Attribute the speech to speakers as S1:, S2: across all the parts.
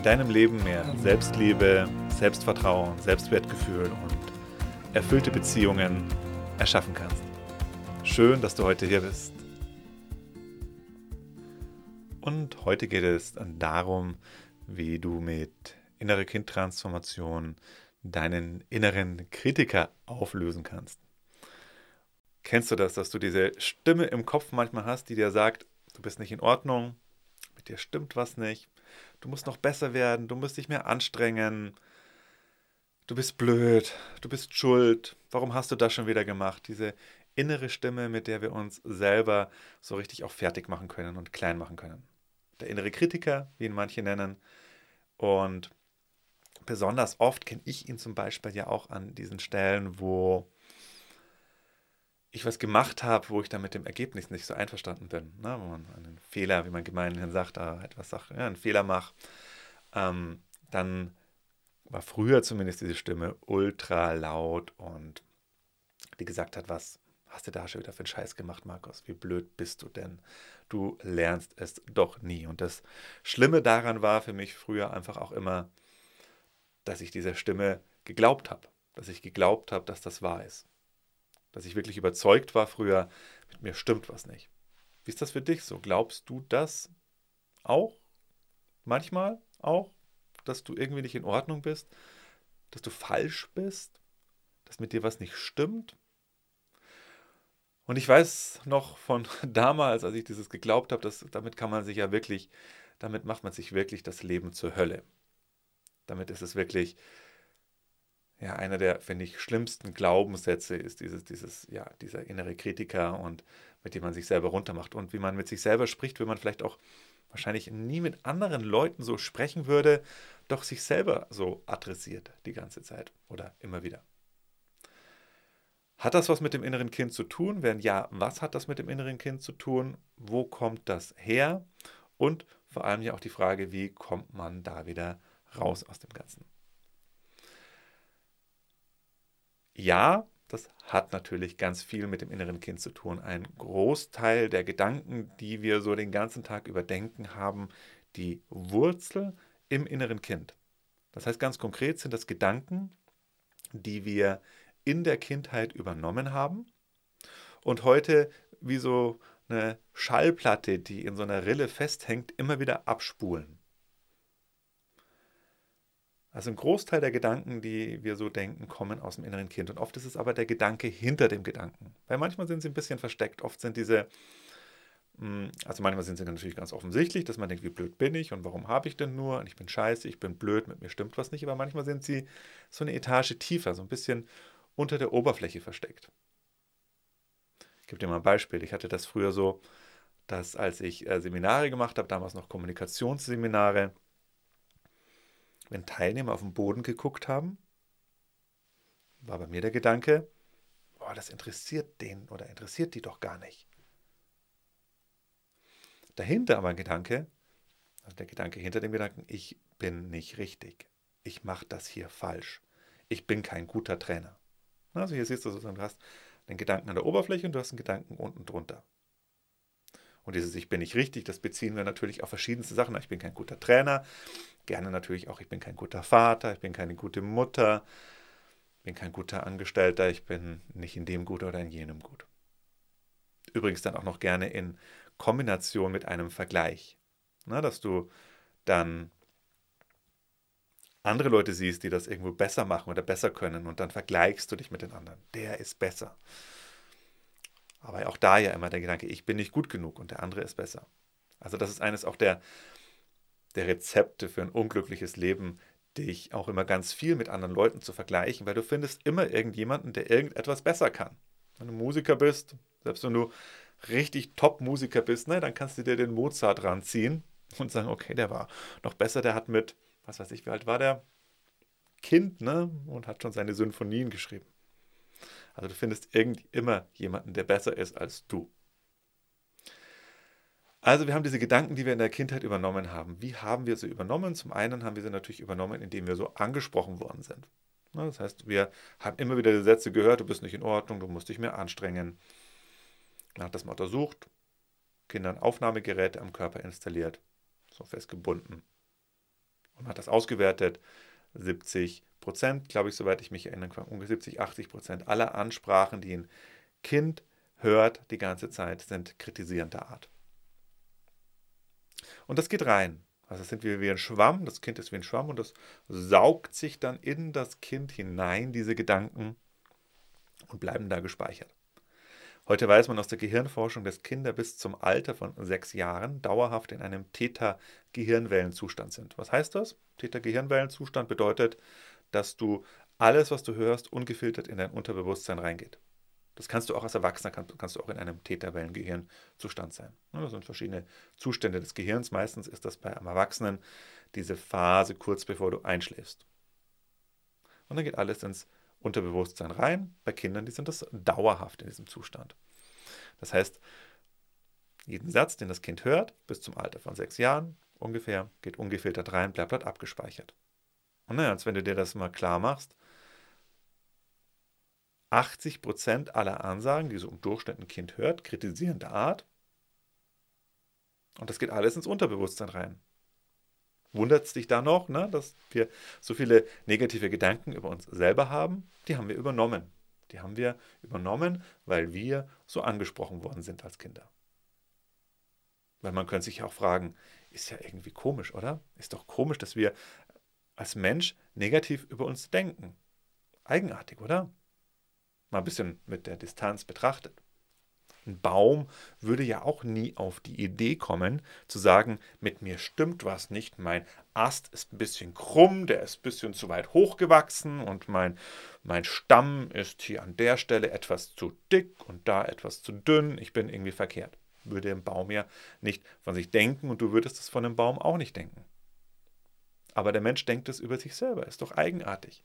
S1: in deinem Leben mehr Selbstliebe, Selbstvertrauen, Selbstwertgefühl und erfüllte Beziehungen erschaffen kannst. Schön, dass du heute hier bist. Und heute geht es darum, wie du mit innere Kindtransformation deinen inneren Kritiker auflösen kannst. Kennst du das, dass du diese Stimme im Kopf manchmal hast, die dir sagt, du bist nicht in Ordnung, mit dir stimmt was nicht, du musst noch besser werden, du musst dich mehr anstrengen, du bist blöd, du bist schuld, warum hast du das schon wieder gemacht? Diese innere Stimme, mit der wir uns selber so richtig auch fertig machen können und klein machen können. Der innere Kritiker, wie ihn manche nennen. Und besonders oft kenne ich ihn zum Beispiel ja auch an diesen Stellen, wo ich was gemacht habe, wo ich dann mit dem Ergebnis nicht so einverstanden bin. Ne? Wo man einen Fehler, wie man gemeinhin sagt, äh, etwas sagt, ja, einen Fehler macht, ähm, dann war früher zumindest diese Stimme ultra laut und die gesagt hat, was hast du da schon wieder für einen Scheiß gemacht, Markus? Wie blöd bist du denn? Du lernst es doch nie. Und das Schlimme daran war für mich früher einfach auch immer, dass ich dieser Stimme geglaubt habe. Dass ich geglaubt habe, dass das wahr ist dass ich wirklich überzeugt war früher, mit mir stimmt was nicht. Wie ist das für dich so? Glaubst du das auch? Manchmal auch? Dass du irgendwie nicht in Ordnung bist? Dass du falsch bist? Dass mit dir was nicht stimmt? Und ich weiß noch von damals, als ich dieses geglaubt habe, dass damit kann man sich ja wirklich, damit macht man sich wirklich das Leben zur Hölle. Damit ist es wirklich ja, einer der, finde ich, schlimmsten Glaubenssätze ist dieses, dieses, ja, dieser innere Kritiker und mit dem man sich selber runtermacht. Und wie man mit sich selber spricht, wenn man vielleicht auch wahrscheinlich nie mit anderen Leuten so sprechen würde, doch sich selber so adressiert die ganze Zeit oder immer wieder. Hat das was mit dem inneren Kind zu tun? Wenn ja, was hat das mit dem inneren Kind zu tun? Wo kommt das her? Und vor allem ja auch die Frage, wie kommt man da wieder raus aus dem Ganzen? Ja, das hat natürlich ganz viel mit dem inneren Kind zu tun. Ein Großteil der Gedanken, die wir so den ganzen Tag überdenken, haben die Wurzel im inneren Kind. Das heißt ganz konkret sind das Gedanken, die wir in der Kindheit übernommen haben und heute wie so eine Schallplatte, die in so einer Rille festhängt, immer wieder abspulen. Also ein Großteil der Gedanken, die wir so denken, kommen aus dem inneren Kind. Und oft ist es aber der Gedanke hinter dem Gedanken. Weil manchmal sind sie ein bisschen versteckt. Oft sind diese, hm, also manchmal sind sie natürlich ganz offensichtlich, dass man denkt, wie blöd bin ich und warum habe ich denn nur und ich bin scheiße, ich bin blöd, mit mir stimmt was nicht. Aber manchmal sind sie so eine Etage tiefer, so ein bisschen unter der Oberfläche versteckt. Ich gebe dir mal ein Beispiel. Ich hatte das früher so, dass als ich äh, Seminare gemacht habe, damals noch Kommunikationsseminare, wenn Teilnehmer auf den Boden geguckt haben, war bei mir der Gedanke, boah, das interessiert den oder interessiert die doch gar nicht. Dahinter aber ein Gedanke, also der Gedanke hinter dem Gedanken, ich bin nicht richtig. Ich mache das hier falsch. Ich bin kein guter Trainer. Also hier siehst du sozusagen, du hast den Gedanken an der Oberfläche und du hast einen Gedanken unten drunter. Und dieses Ich bin nicht richtig, das beziehen wir natürlich auf verschiedenste Sachen. Ich bin kein guter Trainer, gerne natürlich auch, ich bin kein guter Vater, ich bin keine gute Mutter, ich bin kein guter Angestellter, ich bin nicht in dem gut oder in jenem gut. Übrigens dann auch noch gerne in Kombination mit einem Vergleich. Na, dass du dann andere Leute siehst, die das irgendwo besser machen oder besser können und dann vergleichst du dich mit den anderen. Der ist besser. Aber auch da ja immer der Gedanke, ich bin nicht gut genug und der andere ist besser. Also das ist eines auch der, der Rezepte für ein unglückliches Leben, dich auch immer ganz viel mit anderen Leuten zu vergleichen, weil du findest immer irgendjemanden, der irgendetwas besser kann. Wenn du Musiker bist, selbst wenn du richtig Top-Musiker bist, ne, dann kannst du dir den Mozart ranziehen und sagen, okay, der war noch besser, der hat mit, was weiß ich, wie alt war der? Kind ne, und hat schon seine Symphonien geschrieben. Also du findest irgendwie immer jemanden, der besser ist als du. Also wir haben diese Gedanken, die wir in der Kindheit übernommen haben. Wie haben wir sie übernommen? Zum einen haben wir sie natürlich übernommen, indem wir so angesprochen worden sind. Das heißt, wir haben immer wieder die Sätze gehört, du bist nicht in Ordnung, du musst dich mehr anstrengen. Man hat das mal untersucht, Kindern Aufnahmegeräte am Körper installiert, so festgebunden. Und hat das ausgewertet. 70 Prozent, glaube ich, soweit ich mich erinnern kann, ungefähr 70, 80 Prozent aller Ansprachen, die ein Kind hört die ganze Zeit, sind kritisierender Art. Und das geht rein. Also sind wir wie ein Schwamm, das Kind ist wie ein Schwamm und das saugt sich dann in das Kind hinein, diese Gedanken, und bleiben da gespeichert. Heute weiß man aus der Gehirnforschung, dass Kinder bis zum Alter von sechs Jahren dauerhaft in einem Theta-Gehirnwellenzustand sind. Was heißt das? Theta-Gehirnwellenzustand bedeutet, dass du alles, was du hörst, ungefiltert in dein Unterbewusstsein reingeht. Das kannst du auch als Erwachsener, kannst, kannst du auch in einem Theta-Wellengehirnzustand sein. Das sind verschiedene Zustände des Gehirns. Meistens ist das bei einem Erwachsenen diese Phase kurz bevor du einschläfst. Und dann geht alles ins Unterbewusstsein rein. Bei Kindern, die sind das dauerhaft in diesem Zustand. Das heißt, jeden Satz, den das Kind hört, bis zum Alter von sechs Jahren ungefähr, geht ungefiltert rein, bleibt dort abgespeichert. Naja, als wenn du dir das mal klar machst, 80 Prozent aller Ansagen, die so im Durchschnitt ein Kind hört, kritisierende Art. Und das geht alles ins Unterbewusstsein rein. Wundert es dich da noch, ne, dass wir so viele negative Gedanken über uns selber haben? Die haben wir übernommen. Die haben wir übernommen, weil wir so angesprochen worden sind als Kinder. Weil man könnte sich auch fragen, ist ja irgendwie komisch, oder? Ist doch komisch, dass wir als Mensch negativ über uns denken. Eigenartig, oder? mal ein bisschen mit der Distanz betrachtet. Ein Baum würde ja auch nie auf die Idee kommen, zu sagen, mit mir stimmt was nicht, mein Ast ist ein bisschen krumm, der ist ein bisschen zu weit hochgewachsen und mein, mein Stamm ist hier an der Stelle etwas zu dick und da etwas zu dünn, ich bin irgendwie verkehrt. Würde ein Baum ja nicht von sich denken und du würdest es von einem Baum auch nicht denken. Aber der Mensch denkt es über sich selber, ist doch eigenartig.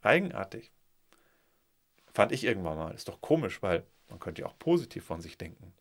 S1: Eigenartig. Fand ich irgendwann mal. Ist doch komisch, weil man könnte ja auch positiv von sich denken.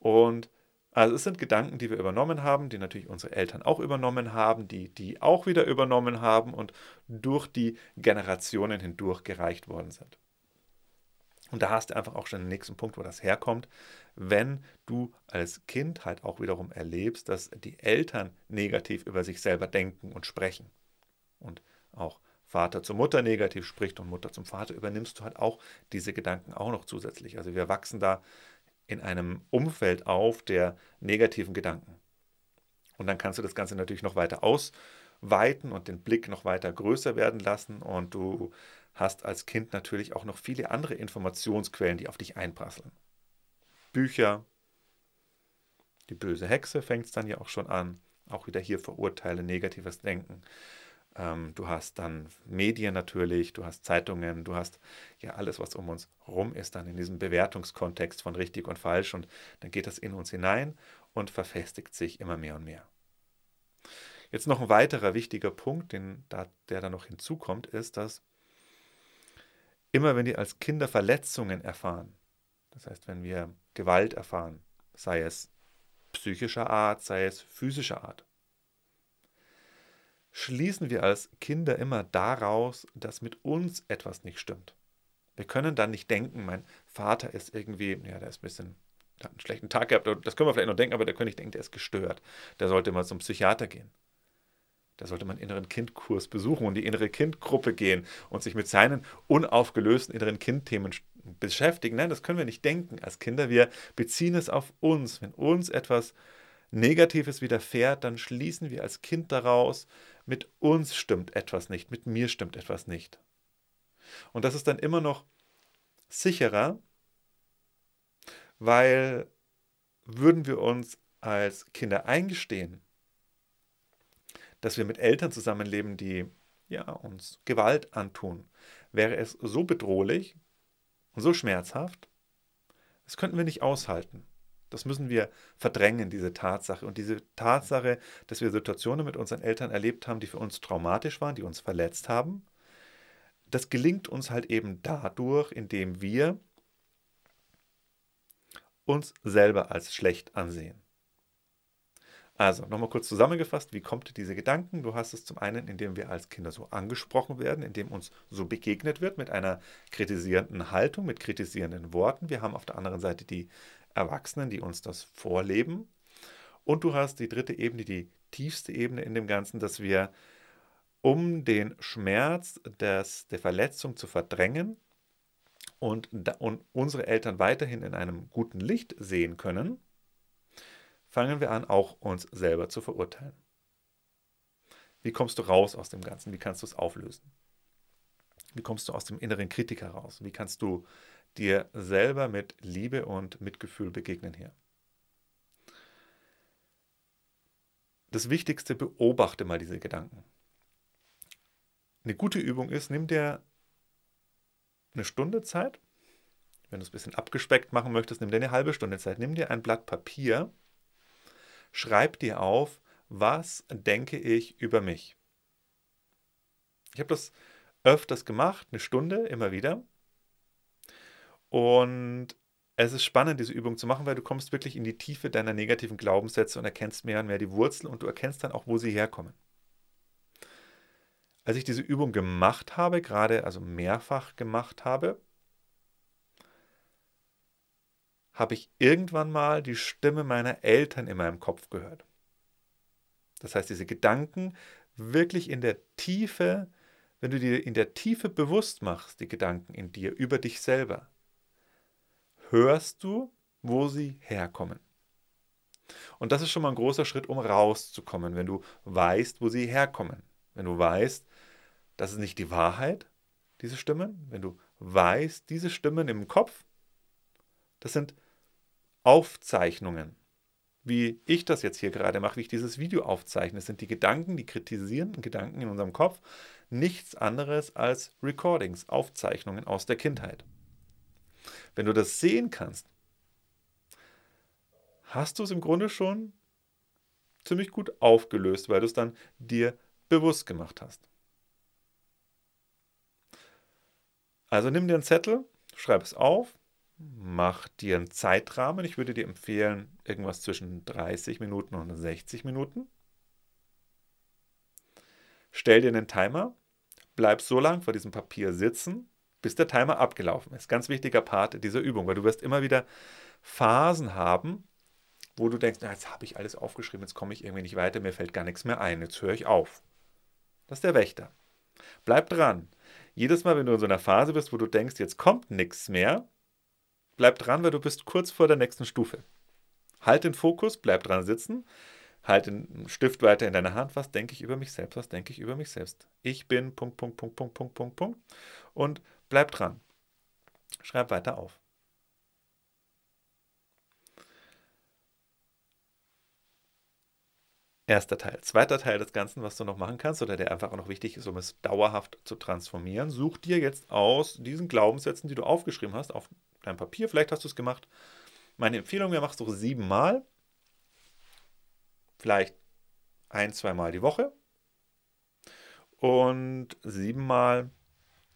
S1: Und also es sind Gedanken, die wir übernommen haben, die natürlich unsere Eltern auch übernommen haben, die die auch wieder übernommen haben und durch die Generationen hindurch gereicht worden sind. Und da hast du einfach auch schon den nächsten Punkt, wo das herkommt, wenn du als Kind halt auch wiederum erlebst, dass die Eltern negativ über sich selber denken und sprechen. Und auch Vater zur Mutter negativ spricht und Mutter zum Vater, übernimmst du halt auch diese Gedanken auch noch zusätzlich. Also wir wachsen da in einem Umfeld auf der negativen Gedanken. Und dann kannst du das Ganze natürlich noch weiter ausweiten und den Blick noch weiter größer werden lassen. Und du hast als Kind natürlich auch noch viele andere Informationsquellen, die auf dich einprasseln. Bücher, die böse Hexe fängt es dann ja auch schon an. Auch wieder hier verurteile negatives Denken. Ähm, du hast dann Medien natürlich, du hast Zeitungen, du hast ja alles, was um uns rum ist, dann in diesem Bewertungskontext von richtig und falsch und dann geht das in uns hinein und verfestigt sich immer mehr und mehr. Jetzt noch ein weiterer wichtiger Punkt, den, der da noch hinzukommt, ist, dass immer wenn wir als Kinder Verletzungen erfahren, das heißt, wenn wir Gewalt erfahren, sei es psychischer Art, sei es physischer Art, schließen wir als Kinder immer daraus, dass mit uns etwas nicht stimmt. Wir können dann nicht denken, mein Vater ist irgendwie, ja, der ist ein bisschen, hat einen schlechten Tag gehabt, das können wir vielleicht noch denken, aber der König denkt, der ist gestört. Der sollte mal zum Psychiater gehen. Da sollte man inneren Kindkurs besuchen und die innere Kindgruppe gehen und sich mit seinen unaufgelösten inneren Kindthemen beschäftigen. Nein, das können wir nicht denken als Kinder. Wir beziehen es auf uns. Wenn uns etwas Negatives widerfährt, dann schließen wir als Kind daraus, mit uns stimmt etwas nicht, mit mir stimmt etwas nicht. Und das ist dann immer noch sicherer, weil würden wir uns als Kinder eingestehen, dass wir mit Eltern zusammenleben, die ja, uns Gewalt antun, wäre es so bedrohlich und so schmerzhaft, das könnten wir nicht aushalten. Das müssen wir verdrängen, diese Tatsache. Und diese Tatsache, dass wir Situationen mit unseren Eltern erlebt haben, die für uns traumatisch waren, die uns verletzt haben, das gelingt uns halt eben dadurch, indem wir uns selber als schlecht ansehen. Also, nochmal kurz zusammengefasst, wie kommt diese Gedanken? Du hast es zum einen, indem wir als Kinder so angesprochen werden, indem uns so begegnet wird mit einer kritisierenden Haltung, mit kritisierenden Worten. Wir haben auf der anderen Seite die Erwachsenen, die uns das vorleben. Und du hast die dritte Ebene, die tiefste Ebene in dem Ganzen, dass wir, um den Schmerz des, der Verletzung zu verdrängen und, und unsere Eltern weiterhin in einem guten Licht sehen können, fangen wir an, auch uns selber zu verurteilen. Wie kommst du raus aus dem Ganzen? Wie kannst du es auflösen? Wie kommst du aus dem inneren Kritiker raus? Wie kannst du dir selber mit Liebe und Mitgefühl begegnen hier? Das Wichtigste, beobachte mal diese Gedanken. Eine gute Übung ist, nimm dir eine Stunde Zeit. Wenn du es ein bisschen abgespeckt machen möchtest, nimm dir eine halbe Stunde Zeit. Nimm dir ein Blatt Papier schreib dir auf, was denke ich über mich. Ich habe das öfters gemacht, eine Stunde immer wieder. Und es ist spannend, diese Übung zu machen, weil du kommst wirklich in die Tiefe deiner negativen Glaubenssätze und erkennst mehr und mehr die Wurzeln und du erkennst dann auch, wo sie herkommen. Als ich diese Übung gemacht habe, gerade also mehrfach gemacht habe, habe ich irgendwann mal die Stimme meiner Eltern in meinem Kopf gehört. Das heißt, diese Gedanken wirklich in der Tiefe, wenn du dir in der Tiefe bewusst machst, die Gedanken in dir über dich selber, hörst du, wo sie herkommen. Und das ist schon mal ein großer Schritt, um rauszukommen, wenn du weißt, wo sie herkommen. Wenn du weißt, das ist nicht die Wahrheit, diese Stimmen. Wenn du weißt, diese Stimmen im Kopf, das sind Aufzeichnungen. Wie ich das jetzt hier gerade mache, wie ich dieses Video aufzeichne, sind die Gedanken, die kritisierenden Gedanken in unserem Kopf, nichts anderes als Recordings, Aufzeichnungen aus der Kindheit. Wenn du das sehen kannst, hast du es im Grunde schon ziemlich gut aufgelöst, weil du es dann dir bewusst gemacht hast. Also nimm dir einen Zettel, schreib es auf, mach dir einen Zeitrahmen. Ich würde dir empfehlen, irgendwas zwischen 30 Minuten und 60 Minuten. Stell dir einen Timer, bleib so lang vor diesem Papier sitzen, bis der Timer abgelaufen ist. Ganz wichtiger Part dieser Übung, weil du wirst immer wieder Phasen haben, wo du denkst, na, jetzt habe ich alles aufgeschrieben, jetzt komme ich irgendwie nicht weiter, mir fällt gar nichts mehr ein, jetzt höre ich auf. Das ist der Wächter. Bleib dran. Jedes Mal, wenn du in so einer Phase bist, wo du denkst, jetzt kommt nichts mehr, bleib dran, weil du bist kurz vor der nächsten Stufe. Halt den Fokus, bleib dran sitzen, halt den Stift weiter in deiner Hand. Was denke ich über mich selbst? Was denke ich über mich selbst? Ich bin Punkt, Punkt, Punkt, Punkt, Punkt, Punkt, Punkt. Und bleib dran. Schreib weiter auf. Erster Teil. Zweiter Teil des Ganzen, was du noch machen kannst oder der einfach auch noch wichtig ist, um es dauerhaft zu transformieren. Such dir jetzt aus diesen Glaubenssätzen, die du aufgeschrieben hast, auf deinem Papier. Vielleicht hast du es gemacht. Meine Empfehlung wäre, machst du siebenmal. Vielleicht ein, zweimal die Woche. Und siebenmal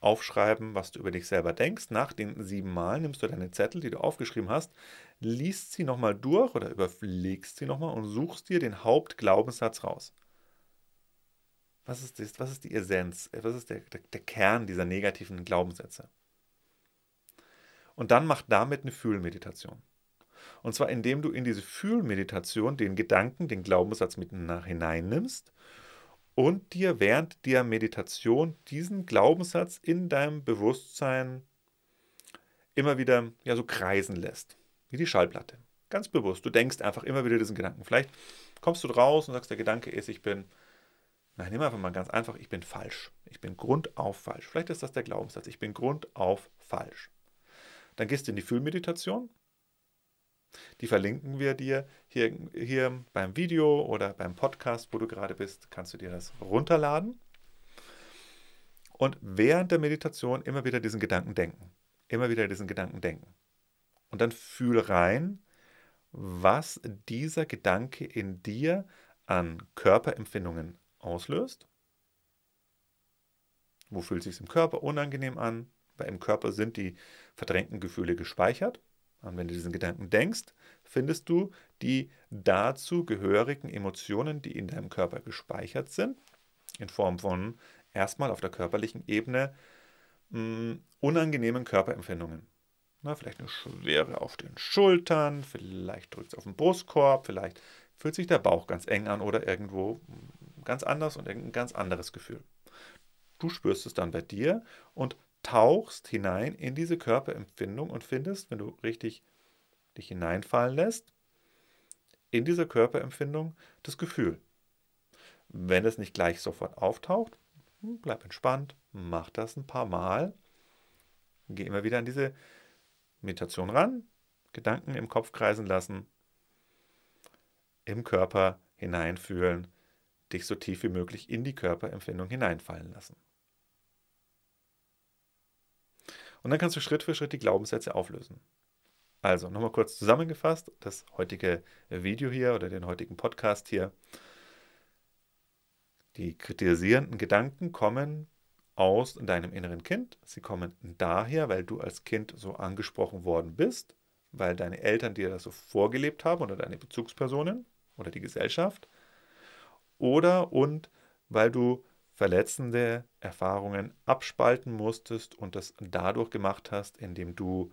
S1: aufschreiben, was du über dich selber denkst. Nach den sieben Mal nimmst du deine Zettel, die du aufgeschrieben hast, liest sie nochmal durch oder überlegst sie nochmal und suchst dir den Hauptglaubenssatz raus. Was ist, das? was ist die Essenz? Was ist der, der, der Kern dieser negativen Glaubenssätze? Und dann mach damit eine Fühlmeditation. Und zwar indem du in diese Fühlmeditation den Gedanken, den Glaubenssatz mit hineinnimmst und dir während der Meditation diesen Glaubenssatz in deinem Bewusstsein immer wieder ja, so kreisen lässt, wie die Schallplatte. Ganz bewusst. Du denkst einfach immer wieder diesen Gedanken. Vielleicht kommst du raus und sagst, der Gedanke ist, ich bin, nein, nimm einfach mal ganz einfach, ich bin falsch. Ich bin grundauf falsch. Vielleicht ist das der Glaubenssatz, ich bin grundauf falsch. Dann gehst du in die Fühlmeditation. Die verlinken wir dir hier, hier beim Video oder beim Podcast, wo du gerade bist, kannst du dir das runterladen. Und während der Meditation immer wieder diesen Gedanken denken. Immer wieder diesen Gedanken denken. Und dann fühl rein, was dieser Gedanke in dir an Körperempfindungen auslöst. Wo fühlt es sich im Körper unangenehm an? Weil im Körper sind die verdrängten Gefühle gespeichert. Und wenn du diesen Gedanken denkst, findest du die dazu gehörigen Emotionen, die in deinem Körper gespeichert sind, in Form von erstmal auf der körperlichen Ebene mh, mm, unangenehmen Körperempfindungen. Na, vielleicht eine Schwere auf den Schultern, vielleicht drückt es auf den Brustkorb, vielleicht fühlt sich der Bauch ganz eng an oder irgendwo ganz anders und ein ganz anderes Gefühl. Du spürst es dann bei dir und tauchst hinein in diese Körperempfindung und findest, wenn du richtig dich hineinfallen lässt, in dieser Körperempfindung das Gefühl. Wenn es nicht gleich sofort auftaucht, hm, bleib entspannt, mach das ein paar Mal. Geh immer wieder an diese Meditation ran, Gedanken im Kopf kreisen lassen, im Körper hineinfühlen, dich so tief wie möglich in die Körperempfindung hineinfallen lassen. Und dann kannst du Schritt für Schritt die Glaubenssätze auflösen. Also nochmal kurz zusammengefasst, das heutige Video hier oder den heutigen Podcast hier. Die kritisierenden Gedanken kommen aus deinem inneren Kind. Sie kommen daher, weil du als Kind so angesprochen worden bist, weil deine Eltern dir das so vorgelebt haben oder deine Bezugspersonen oder die Gesellschaft. Oder und weil du verletzende Erfahrungen abspalten musstest und das dadurch gemacht hast, indem du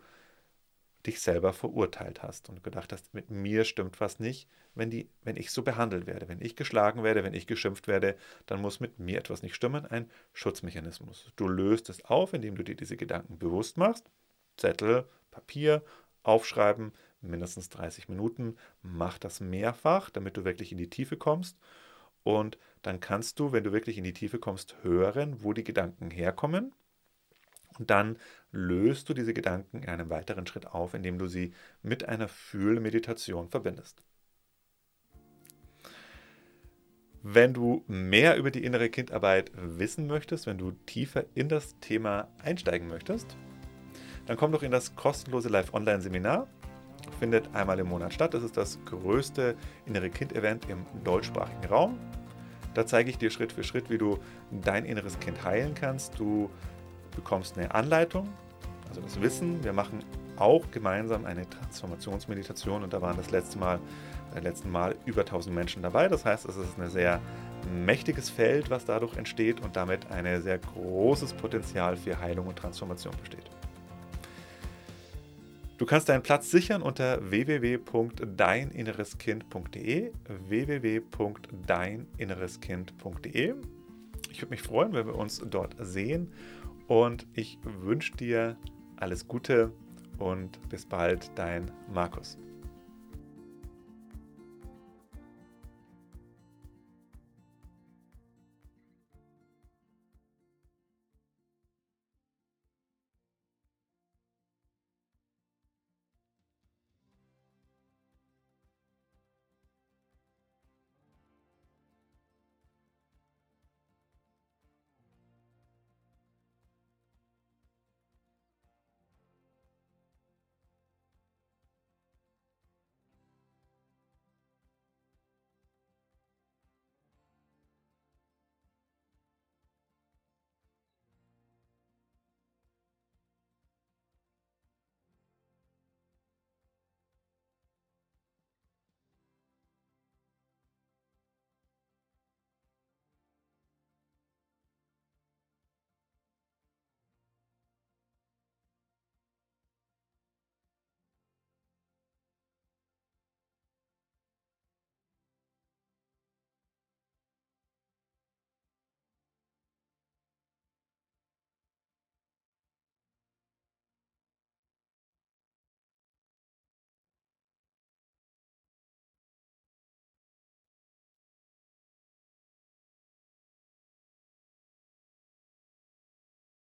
S1: dich selber verurteilt hast und gedacht hast, mit mir stimmt was nicht, wenn, die, wenn ich so behandelt werde, wenn ich geschlagen werde, wenn ich geschimpft werde, dann muss mit mir etwas nicht stimmen, ein Schutzmechanismus. Du löst es auf, indem du dir diese Gedanken bewusst machst, Zettel, Papier, aufschreiben, mindestens 30 Minuten, mach das mehrfach, damit du wirklich in die Tiefe kommst. Und dann kannst du, wenn du wirklich in die Tiefe kommst, hören, wo die Gedanken herkommen und dann löst du diese Gedanken in einem weiteren Schritt auf, indem du sie mit einer Fühlmeditation verbindest. Wenn du mehr über die innere Kindarbeit wissen möchtest, wenn du tiefer in das Thema einsteigen möchtest, dann komm doch in das kostenlose Live-Online-Seminar. Findet einmal im Monat statt. Das ist das größte innere Kind-Event im deutschsprachigen Raum. Da zeige ich dir Schritt für Schritt, wie du dein inneres Kind heilen kannst. Du bekommst eine Anleitung, also das Wissen. Wir machen auch gemeinsam eine Transformationsmeditation und da waren das letzte Mal, äh, letzten Mal über 1000 Menschen dabei. Das heißt, es ist ein sehr mächtiges Feld, was dadurch entsteht und damit ein sehr großes Potenzial für Heilung und Transformation besteht. Du kannst deinen Platz sichern unter www.deininnereskind.de www.deininnereskind.de Ich würde mich freuen, wenn wir uns dort sehen und ich wünsche dir alles Gute und bis bald, dein Markus.